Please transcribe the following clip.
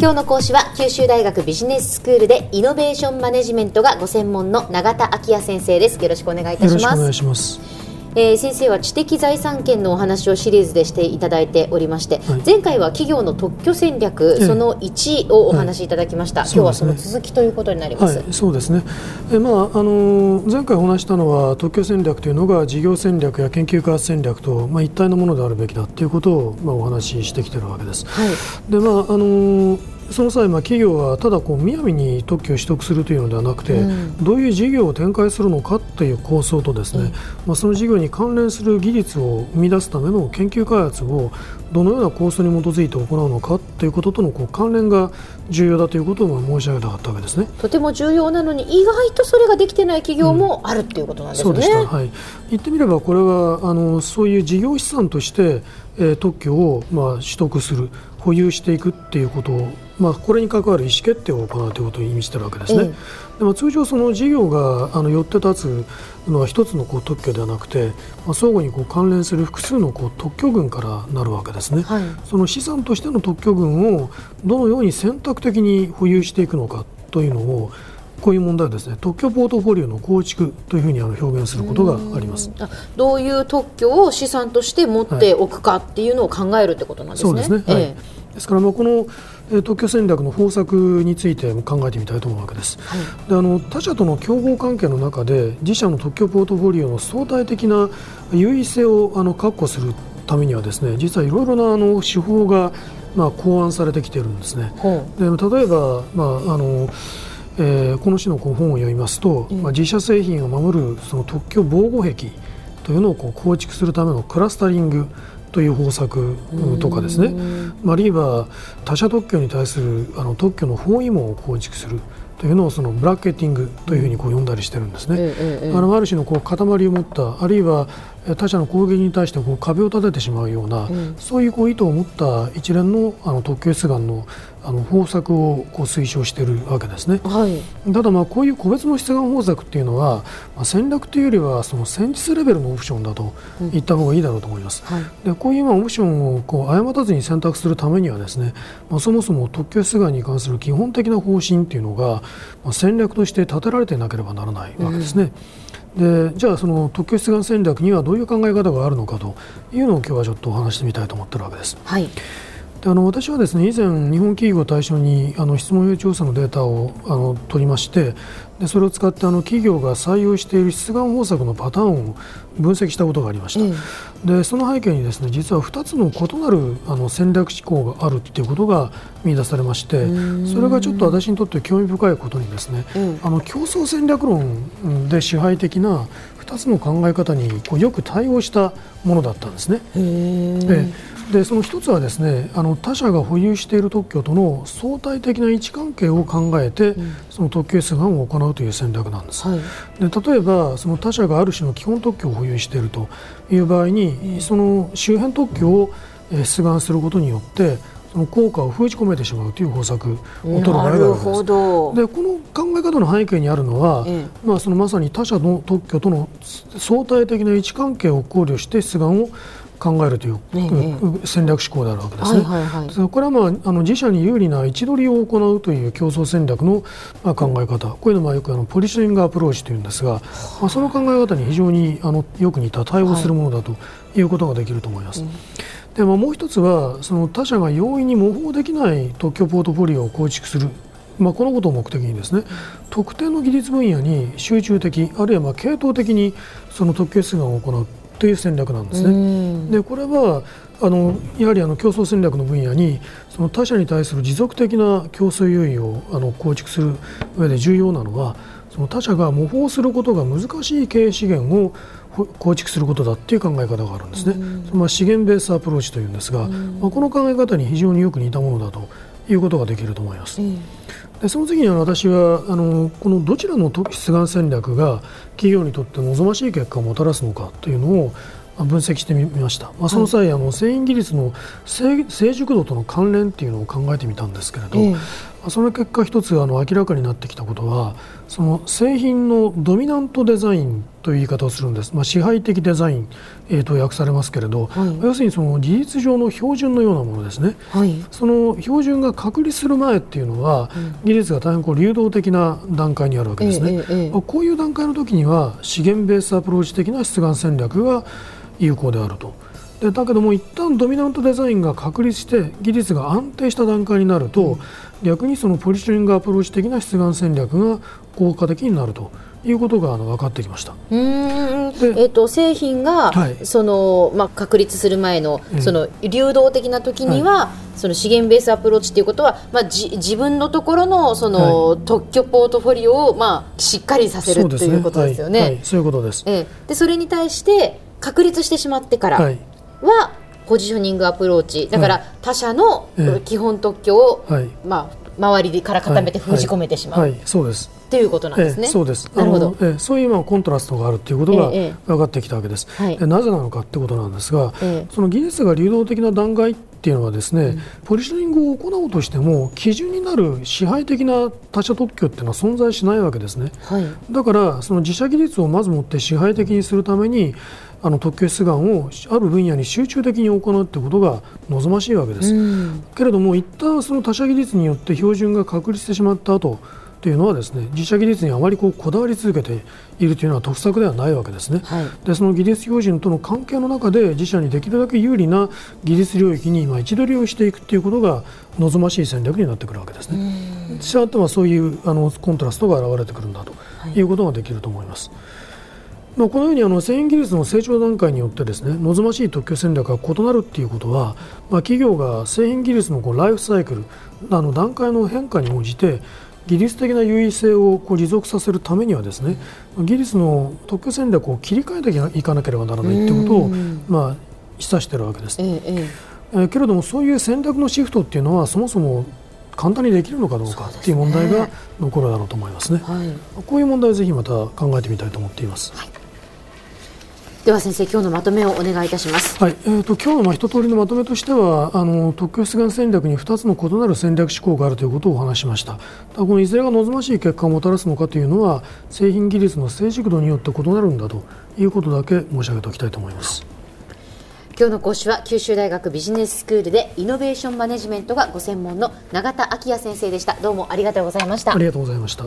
今日の講師は九州大学ビジネススクールでイノベーションマネジメントがご専門の永田昭也先生です。よろしくお願いいたします。よろしくお願いします。えー、先生は知的財産権のお話をシリーズでしていただいておりまして、はい、前回は企業の特許戦略、その1をお話しいただきました、はい、今日はその続きということになります、はい、そうですね、えまああのー、前回お話したのは特許戦略というのが事業戦略や研究開発戦略と、まあ、一体のものであるべきだということを、まあ、お話ししてきているわけです。でまああのーその際、まあ、企業はただこう雅に特許を取得するというのではなくて、うん、どういう事業を展開するのかという構想とですね、うん、まあ、その事業に関連する技術を生み出すための研究開発をどのような構想に基づいて行うのかということとのこう関連が重要だということを申し上げたかったわけですね。とても重要なのに意外とそれができてない企業もあるということなんですね、うん、そうでした、はい、言ってみればこれはあのそういう事業資産として、えー、特許を、まあ、取得する保有していくっていうことをまあ、これに関わる意思決定を行うということを意味しているわけですね。でも通常、その事業があの寄って立つのは一つのこう特許ではなくて、まあ、相互にこう関連する複数のこう特許群からなるわけですね、はい、その資産としての特許群をどのように選択的に保有していくのかというのをこういう問題はですね特許ポートフォリオの構築というふうにあの表現することがあります。どういう特許を資産として持っておくかっていうのを考えるってことなんですね。そうですね、はい、ええ、ですからまあこの特許戦略の方策について考えてみたいと思うわけです、はい、であの他社との競合関係の中で自社の特許ポートフォリオの相対的な優位性をあの確保するためにはですね実はいろいろなあの手法がまあ考案されてきているんですね。で例えば、まああのえー、この種のこう本を読みますと、うん、まあ、自社製品を守るその特許防護壁というのをこう構築するためのクラスタリングという方策とかですね、あるいは他社特許に対するあの特許の包囲網を構築するというのをそのブラケティングというふうにこう呼んだりしてるんですね。あのある種のこう塊を持ったあるいは他者の攻撃に対してこう壁を立ててしまうような、うん、そういうこう意図を持った一連のあの特許出願のあの方策をこう推奨しているわけですね、はい、ただまあこういう個別の出願方策っていうのは、まあ、戦略というよりはその戦術レベルのオプションだと言った方がいいだろうと思います、うんはい、でこういうまあオプションをこう誤たずに選択するためにはですね、まあ、そもそも特許出願に関する基本的な方針っていうのが、まあ、戦略として立てられていなければならないわけですね、うんでじゃあ、その特許出願戦略にはどういう考え方があるのかというのを今日はちょっとお話してみたいと思っているわけです。はいであの私はですね以前、日本企業を対象にあの質問用調査のデータをあの取りましてでそれを使ってあの企業が採用している出願方策のパターンを分析したことがありました、うん、でその背景にですね実は2つの異なるあの戦略思考があるということが見出されましてそれがちょっと私にとって興味深いことにですね、うん、あの競争戦略論で支配的な2つの考え方にこうよく対応したものだったんですね。でその一つはですねあの他社が保有している特許との相対的な位置関係を考えて、うん、その特許出願を行うという戦略なんです、はい、で例えばその他社がある種の基本特許を保有しているという場合に、その周辺特許を出願することによってその効果を封じ込めてしまうという方策を取る場合があるわけです。でこの考え方の背景にあるのは、ええ、まあ、そのまさに他社の特許との相対的な位置関係を考慮して出願を考えるという、戦略思考であるわけですね。はいはいはい、これは、まあ、あの自社に有利な位置取りを行うという競争戦略の、まあ、考え方、こういうのもよくあのポリショニングアプローチというんですが、まあ、その考え方に非常にあのよく似た対応するものだということができると思います。はい。でももう一つはその他社が容易に模倣できない特許ポートフォリオを構築する。まあ、このことを目的にですね特定の技術分野に集中的あるいはまあ系統的にその特許出願を行うという戦略なんですね。でこれはあのやはりあの競争戦略の分野にその他社に対する持続的な競争優位をあの構築する上で重要なのはその他社が模倣することが難しい経営資源を構築することだっていう考え方があるんですね。まあ、資源ベースアプローチというんですが、まあ、この考え方に非常によく似たものだということができると思います。でその次に私はあのこのどちらの出願戦略が企業にとって望ましい結果をもたらすのかというのを分析してみました、まあ、その際、はい、あの繊維技術の成熟度との関連っていうのを考えてみたんですけれど、えその結果一つあの明らかになってきたことはその製品のドミナントデザインという言い方をするんです、まあ、支配的デザイン、えー、と訳されますけれど、はい、要するにその事実上の標準のようなものですね、はい、その標準が確立する前っていうのは、うん、技術が大変こう流動的な段階にあるわけですね、えーえー、こういう段階の時には資源ベースアプローチ的な出願戦略が有効であると。でだけども一旦ドミナントデザインが確立して技術が安定した段階になると、うん、逆にそのポジショニングアプローチ的な出願戦略が効果的になるということがあの分かってきました。うん。えーと、製品が、はい、そのまあ、確立する前のその流動的な時には、はい、その資源ベースアプローチということは、まあ、じ自分のところのその、はい、特許ポートフォリオを、まあ、しっかりさせると、ね、いうことですよね。そうい。うことです、えー、でそれに対して確立してしまってから、はポジショニングアプローチ。だから他社の基本特許を、はい、まあ、周りから固めて封じ込めてしまう、はいはい、そうですっていうことなんですね。そうです。なるほど。えそういう今コントラストがあるということが分かってきたわけです。ええ、なぜなのかってことなんですが、え、その技術が流動的な段階っていうのはですね、うん、ポジショニングを行おうとしても基準になる支配的な他社特許っていうのは存在しないわけですね。はい、だからその自社技術をまずもって支配的にするためにあの特許出願をある分野に集中的に行うということが望ましいわけです。けれども一旦その他社技術によって標準が確立してしまった後というのはですね自社技術にあまりこうこだわり続けているというのは得策ではないわけですね、はい、でその技術標準との関係の中で自社にできるだけ有利な技術領域に今一度利用していくということが望ましい戦略になってくるわけですね。したがってはそういうあのコントラストが現れてくるんだということができると思います。はいまあ、このようにあの繊維技術の成長段階によってですね望ましい特許戦略が異なるということは、まあ、企業が製品技術のこうライフサイクルあの段階の変化に応じて技術的な優位性をこう持続させるためにはですね技術の特許戦略を切り替えていかなければならないということを、まあ、示唆しているわけです。えええけれどもそういう戦略のシフトっていうのはそもそも簡単にできるのかどうかっていう問題が残るだろうと思いますね。すねはい、こういう問題をぜひまた考えてみたいと思っています。はいでは先生今日のまとめをお願いいたします。はい、えっ、ー、と今日のまあ一通りのまとめとしてはあの特許出願戦略に2つの異なる戦略思考があるということをお話しました。このいずれが望ましい結果をもたらすのかというのは製品技術の成熟度によって異なるんだということだけ申し上げておきたいと思います。今日の講師は九州大学ビジネススクールでイノベーションマネジメントがご専門の永田昭也先生でした。どうもありがとうございました。ありがとうございました。